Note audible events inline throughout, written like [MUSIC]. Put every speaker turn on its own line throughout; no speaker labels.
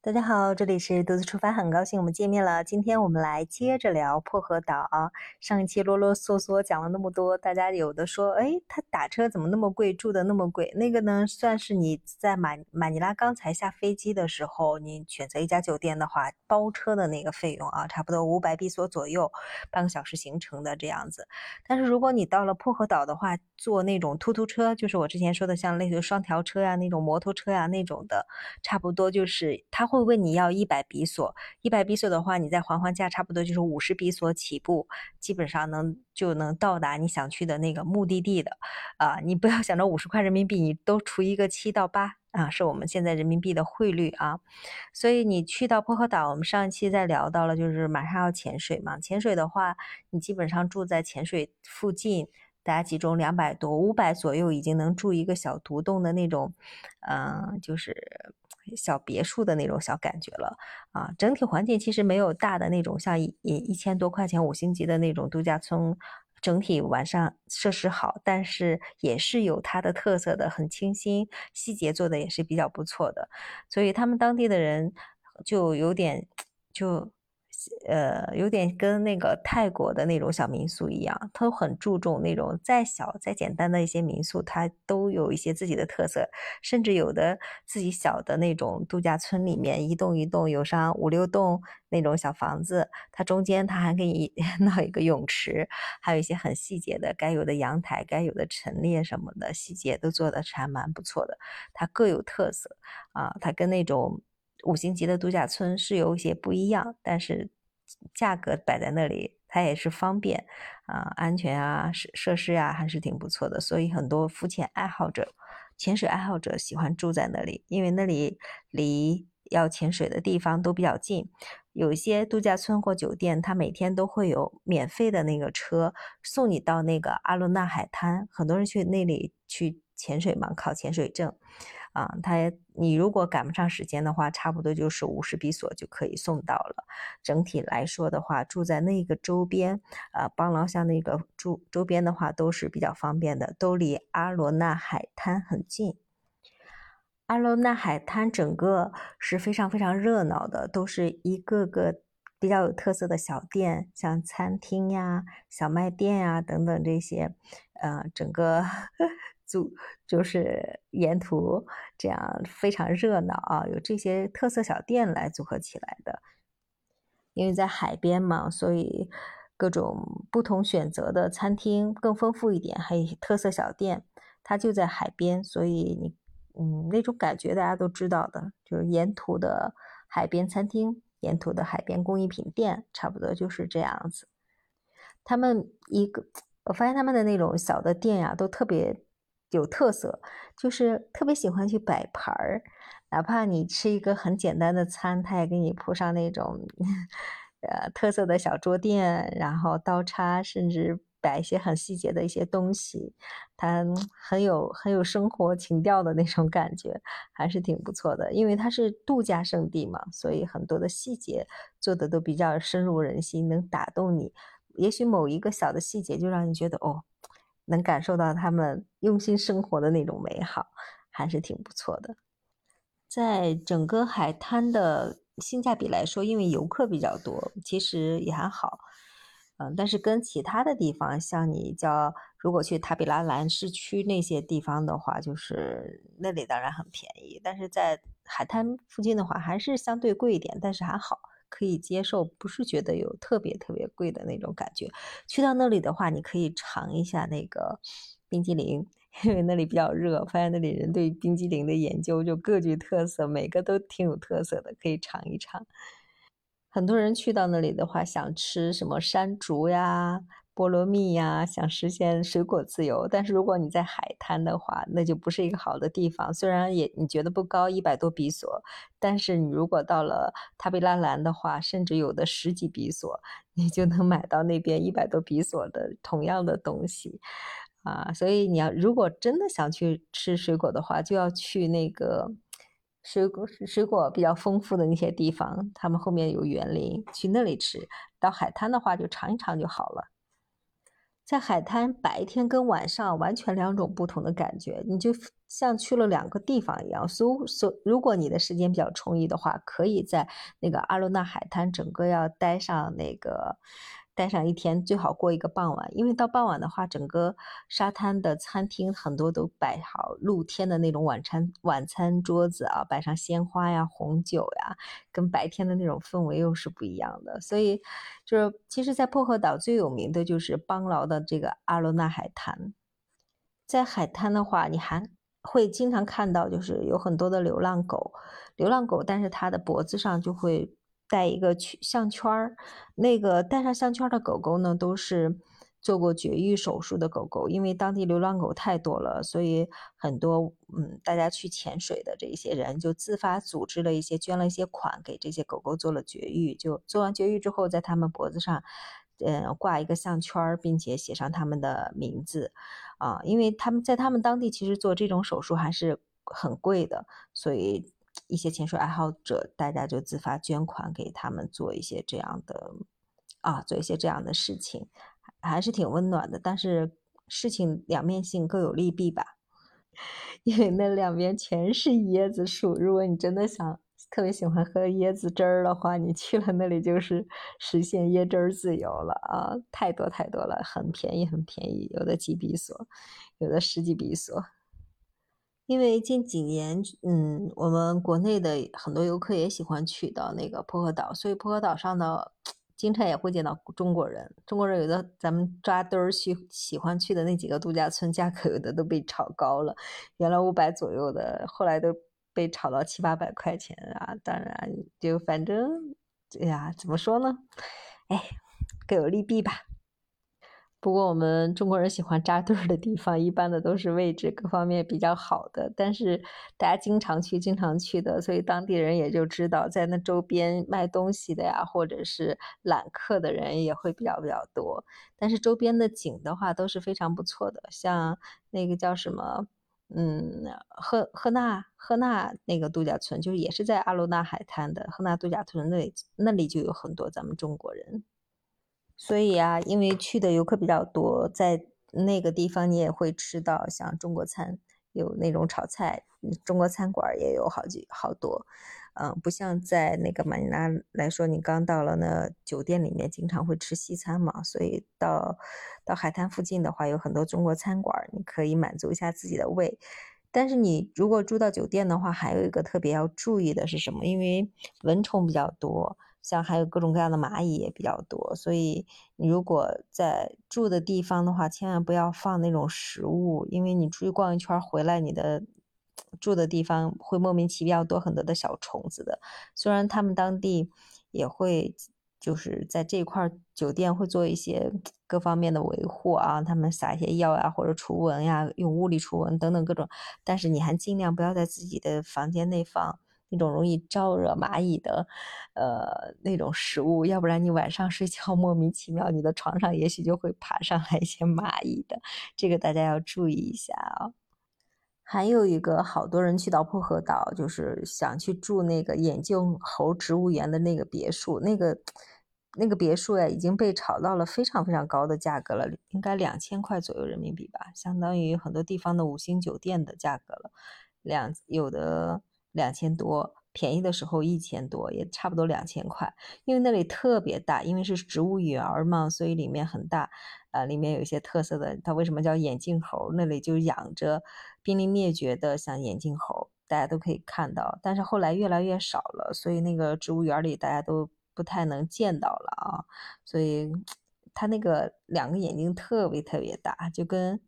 大家好，这里是独自出发，很高兴我们见面了。今天我们来接着聊薄荷岛啊。上一期啰啰嗦嗦讲了那么多，大家有的说，哎，他打车怎么那么贵，住的那么贵？那个呢，算是你在马马尼拉刚才下飞机的时候，你选择一家酒店的话，包车的那个费用啊，差不多五百比索左右，半个小时行程的这样子。但是如果你到了薄荷岛的话，坐那种突突车，就是我之前说的像类似双条车呀、那种摩托车呀那种的，差不多就是他会。问你要一百比索，一百比索的话，你再还还价，差不多就是五十比索起步，基本上能就能到达你想去的那个目的地的。啊，你不要想着五十块人民币，你都除一个七到八啊，是我们现在人民币的汇率啊。所以你去到薄荷岛，我们上一期在聊到了，就是马上要潜水嘛。潜水的话，你基本上住在潜水附近，大家集中两百多、五百左右，已经能住一个小独栋的那种，嗯，就是。小别墅的那种小感觉了啊，整体环境其实没有大的那种像一一千多块钱五星级的那种度假村，整体晚上设施好，但是也是有它的特色的，很清新，细节做的也是比较不错的，所以他们当地的人就有点就。呃，有点跟那个泰国的那种小民宿一样，都很注重那种再小再简单的一些民宿，它都有一些自己的特色，甚至有的自己小的那种度假村里面，一栋一栋有上五六栋那种小房子，它中间它还给你闹一个泳池，还有一些很细节的该有的阳台、该有的陈列什么的细节都做的还蛮不错的，它各有特色啊，它跟那种。五星级的度假村是有一些不一样，但是价格摆在那里，它也是方便啊，安全啊，设设施啊还是挺不错的。所以很多浮潜爱好者、潜水爱好者喜欢住在那里，因为那里离要潜水的地方都比较近。有一些度假村或酒店，它每天都会有免费的那个车送你到那个阿罗纳海滩，很多人去那里去潜水嘛，考潜水证。啊，他你如果赶不上时间的话，差不多就是五十比索就可以送到了。整体来说的话，住在那个周边，呃，邦劳像那个住周边的话都是比较方便的，都离阿罗纳海滩很近。阿罗纳海滩整个是非常非常热闹的，都是一个个比较有特色的小店，像餐厅呀、小卖店呀等等这些，呃，整个。组就是沿途这样非常热闹啊，有这些特色小店来组合起来的。因为在海边嘛，所以各种不同选择的餐厅更丰富一点，还有特色小店，它就在海边，所以你嗯那种感觉大家都知道的，就是沿途的海边餐厅，沿途的海边工艺品店，差不多就是这样子。他们一个，我发现他们的那种小的店呀，都特别。有特色，就是特别喜欢去摆盘儿，哪怕你吃一个很简单的餐，他也给你铺上那种呃特色的小桌垫，然后刀叉，甚至摆一些很细节的一些东西，它很有很有生活情调的那种感觉，还是挺不错的。因为它是度假胜地嘛，所以很多的细节做的都比较深入人心，能打动你。也许某一个小的细节就让你觉得哦。能感受到他们用心生活的那种美好，还是挺不错的。在整个海滩的性价比来说，因为游客比较多，其实也还好。嗯，但是跟其他的地方，像你叫如果去塔比拉兰市区那些地方的话，就是那里当然很便宜，但是在海滩附近的话，还是相对贵一点，但是还好。可以接受，不是觉得有特别特别贵的那种感觉。去到那里的话，你可以尝一下那个冰激凌，[LAUGHS] 因为那里比较热。发现那里人对冰激凌的研究就各具特色，每个都挺有特色的，可以尝一尝。很多人去到那里的话，想吃什么山竹呀。菠萝蜜呀，想实现水果自由，但是如果你在海滩的话，那就不是一个好的地方。虽然也你觉得不高，一百多比索，但是你如果到了塔比拉兰的话，甚至有的十几比索，你就能买到那边一百多比索的同样的东西啊。所以你要如果真的想去吃水果的话，就要去那个水果水果比较丰富的那些地方，他们后面有园林，去那里吃。到海滩的话，就尝一尝就好了。在海滩白天跟晚上完全两种不同的感觉，你就像去了两个地方一样。所所，如果你的时间比较充裕的话，可以在那个阿罗纳海滩整个要待上那个。待上一天，最好过一个傍晚，因为到傍晚的话，整个沙滩的餐厅很多都摆好露天的那种晚餐晚餐桌子啊，摆上鲜花呀、红酒呀，跟白天的那种氛围又是不一样的。所以，就是其实，在薄荷岛最有名的就是邦劳的这个阿罗纳海滩。在海滩的话，你还会经常看到，就是有很多的流浪狗，流浪狗，但是它的脖子上就会。带一个项圈儿，那个带上项圈的狗狗呢，都是做过绝育手术的狗狗。因为当地流浪狗太多了，所以很多嗯，大家去潜水的这些人就自发组织了一些，捐了一些款给这些狗狗做了绝育。就做完绝育之后，在他们脖子上，嗯，挂一个项圈，并且写上他们的名字啊，因为他们在他们当地其实做这种手术还是很贵的，所以。一些潜水爱好者，大家就自发捐款给他们做一些这样的啊，做一些这样的事情，还是挺温暖的。但是事情两面性，各有利弊吧。[LAUGHS] 因为那两边全是椰子树，如果你真的想特别喜欢喝椰子汁儿的话，你去了那里就是实现椰汁儿自由了啊！太多太多了，很便宜很便宜，有的几比索，有的十几比索。因为近几年，嗯，我们国内的很多游客也喜欢去到那个薄荷岛，所以薄荷岛上的经常也会见到中国人。中国人有的咱们扎堆儿去喜欢去的那几个度假村，价格有的都被炒高了，原来五百左右的，后来都被炒到七八百块钱啊！当然，就反正，哎呀，怎么说呢？哎，各有利弊吧。不过我们中国人喜欢扎堆儿的地方，一般的都是位置各方面比较好的，但是大家经常去、经常去的，所以当地人也就知道，在那周边卖东西的呀，或者是揽客的人也会比较比较多。但是周边的景的话都是非常不错的，像那个叫什么，嗯，赫赫纳赫纳那个度假村，就是也是在阿罗纳海滩的赫纳度假村那里，那里就有很多咱们中国人。所以啊，因为去的游客比较多，在那个地方你也会吃到像中国餐，有那种炒菜，中国餐馆也有好几好多，嗯，不像在那个马尼拉来说，你刚到了那酒店里面，经常会吃西餐嘛，所以到到海滩附近的话，有很多中国餐馆，你可以满足一下自己的胃。但是你如果住到酒店的话，还有一个特别要注意的是什么？因为蚊虫比较多。像还有各种各样的蚂蚁也比较多，所以你如果在住的地方的话，千万不要放那种食物，因为你出去逛一圈回来，你的住的地方会莫名其妙多很多的小虫子的。虽然他们当地也会就是在这块酒店会做一些各方面的维护啊，他们撒一些药啊或者除蚊呀，用物理除蚊等等各种，但是你还尽量不要在自己的房间内放。那种容易招惹蚂蚁的，呃，那种食物，要不然你晚上睡觉莫名其妙，你的床上也许就会爬上来一些蚂蚁的，这个大家要注意一下啊。还有一个，好多人去到薄荷岛，就是想去住那个眼镜猴植物园的那个别墅，那个那个别墅呀，已经被炒到了非常非常高的价格了，应该两千块左右人民币吧，相当于很多地方的五星酒店的价格了，两有的。两千多，便宜的时候一千多，也差不多两千块。因为那里特别大，因为是植物园嘛，所以里面很大。呃，里面有一些特色的，它为什么叫眼镜猴？那里就养着濒临灭绝的像眼镜猴，大家都可以看到。但是后来越来越少了，所以那个植物园里大家都不太能见到了啊。所以 [TSK] 它那个两个眼睛特别特别大，就跟。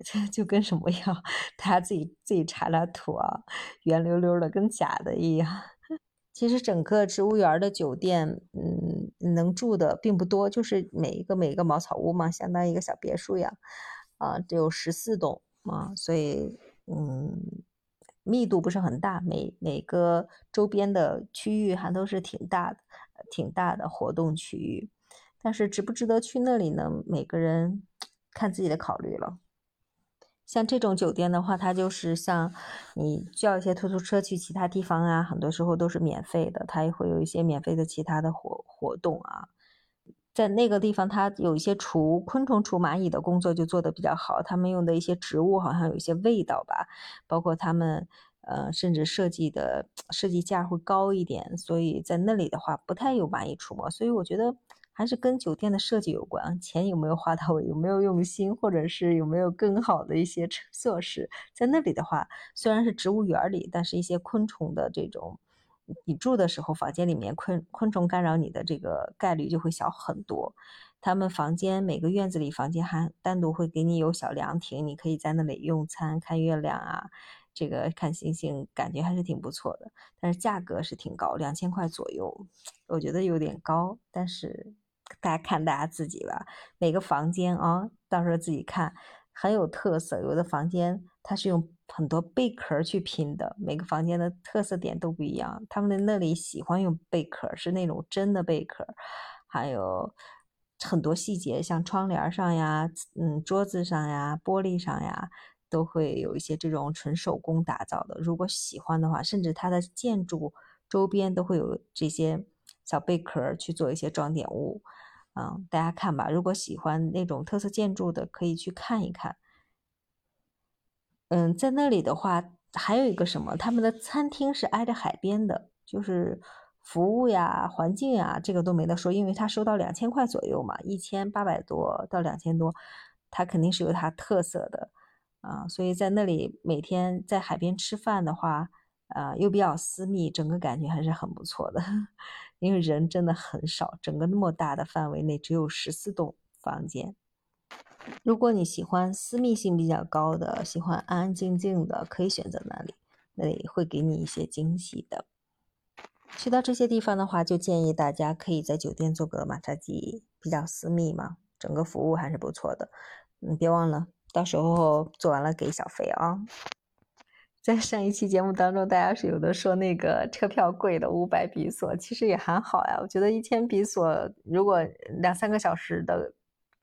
[LAUGHS] 就跟什么样，大家自己自己查查图啊，圆溜溜的，跟假的一样。[LAUGHS] 其实整个植物园的酒店，嗯，能住的并不多，就是每一个每一个茅草屋嘛，相当于一个小别墅一样，啊，只有十四栋啊，所以嗯，密度不是很大，每每个周边的区域还都是挺大的，挺大的活动区域。但是值不值得去那里呢？每个人 [TSK] 看自己的考虑了。像这种酒店的话，它就是像你叫一些出租车去其他地方啊，很多时候都是免费的，它也会有一些免费的其他的活活动啊。在那个地方，它有一些除昆虫、除蚂蚁的工作就做得比较好。他们用的一些植物好像有一些味道吧，包括他们呃，甚至设计的 [TSK] 设计价会高一点。所以在那里的话，不太有蚂蚁出没。所以我觉得还是跟酒店的设计有关，钱有没有花到位，有没有用心，或者是有没有更好的一些设施。在那里的话，虽然是植物园里，但是一些昆虫的这种。你住的时候，房间里面昆昆虫干扰你的这个概率就会小很多。他们房间每个院子里房间还单独会给你有小凉亭，你可以在那里用餐、看月亮啊，这个看星星，感觉还是挺不错的。但是价格是挺高，两千块左右，我觉得有点高。但是大家看大家自己吧，每个房间啊，到时候自己看，很有特色。有的房间它是用。很多贝壳去拼的，每个房间的特色点都不一样。他们的那里喜欢用贝壳，是那种真的贝壳，还有很多细节，像窗帘上呀、嗯桌子上呀、玻璃上呀，都会有一些这种纯手工打造的。如果喜欢的话，甚至它的建筑周边都会有这些小贝壳去做一些装点物。嗯，大家看吧，如果喜欢那种特色建筑的，可以去看一看。嗯，在那里的话，还有一个什么，他们的餐厅是挨着海边的，就是服务呀、环境呀，这个都没得说，因为他收到两千块左右嘛，一千八百多到两千多，他肯定是有他特色的啊，所以在那里每天在海边吃饭的话，啊，又比较私密，整个感觉还是很不错的，因为人真的很少，整个那么大的范围内只有十四栋房间。如果你喜欢私密性比较高的，喜欢安安静静的，可以选择那里，那里会给你一些惊喜的。去到这些地方的话，就建议大家可以在酒店做个马杀鸡，比较私密嘛，整个服务还是不错的。你，别忘了，到时候做完了给小费啊。在上一期节目当中，大家是有的说那个车票贵的五百比索，其实也还好呀。我觉得一千比索，如果两三个小时的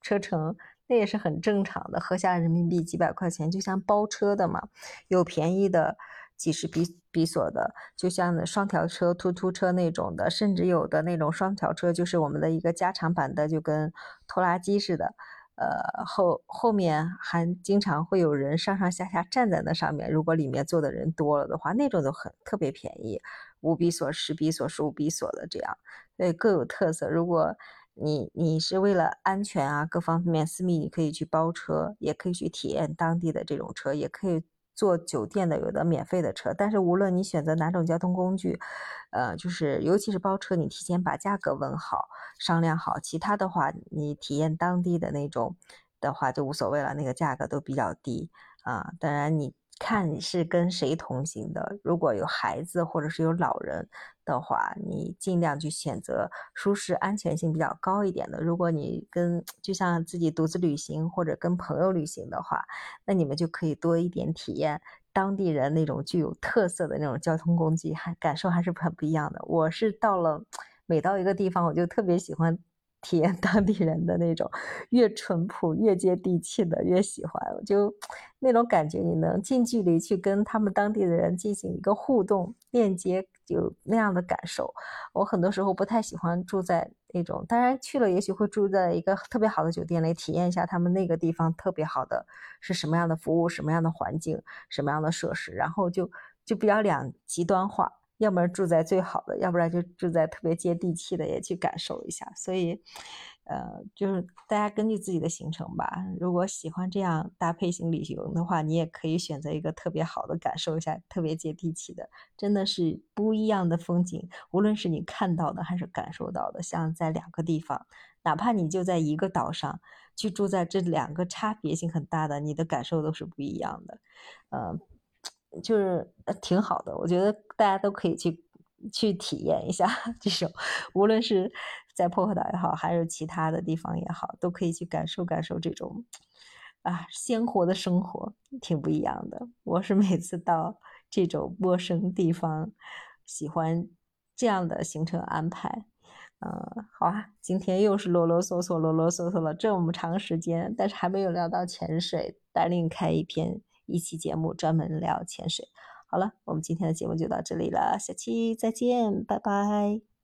车程。那也是很正常的，合下人民币几百块钱，就像包车的嘛，有便宜的几十比比索的，就像双条车、突突车那种的，甚至有的那种双条车就是我们的一个加长版的，就跟拖拉机似的，呃后后面还经常会有人上上下下站在那上面，如果里面坐的人多了的话，那种都很特别便宜，五比索、十比索、十五比索的这样，所以各有特色。如果你你是为了安全啊，各方面私密，你可以去包车，也可以去体验当地的这种车，也可以坐酒店的有的免费的车。但是无论你选择哪种交通工具，呃，就是尤其是包车，你提前把价格问好，商量好。其他的话，你体验当地的那种的话就无所谓了，那个价格都比较低啊。当然你。看你是跟谁同行的，如果有孩子或者是有老人的话，你尽量去选择舒适、安全性比较高一点的。如果你跟就像自己独自旅行或者跟朋友旅行的话，那你们就可以多一点体验当地人那种具有特色的那种交通工具，还感受还是很不一样的。我是到了每到一个地方，我就特别喜欢。体验当地人的那种越淳朴越接地气的越喜欢，就那种感觉，你能近距离去跟他们当地的人进行一个互动链接，有那样的感受。我很多时候不太喜欢住在那种，当然去了也许会住在一个特别好的酒店里，体验一下他们那个地方特别好的是什么样的服务、什么样的环境、什么样的设施，然后就就比较两极端化。要不然住在最好的，要不然就住在特别接地气的，也去感受一下。所以，呃，就是大家根据自己的行程吧。如果喜欢这样搭配型旅行的话，你也可以选择一个特别好的，感受一下特别接地气的，真的是不一样的风景。无论是你看到的还是感受到的，像在两个地方，哪怕你就在一个岛上去住在这两个差别性很大的，你的感受都是不一样的。呃。就是挺好的，我觉得大家都可以去去体验一下这种，无论是在破荷岛也好，还是其他的地方也好，都可以去感受感受这种啊鲜活的生活，挺不一样的。我是每次到这种陌生地方，喜欢这样的行程安排。嗯，好啊，今天又是啰啰嗦嗦、啰啰嗦嗦了这么长时间，但是还没有聊到潜水，待另开一篇。一期节目专门聊潜水。好了，我们今天的节目就到这里了，下期再见，拜拜。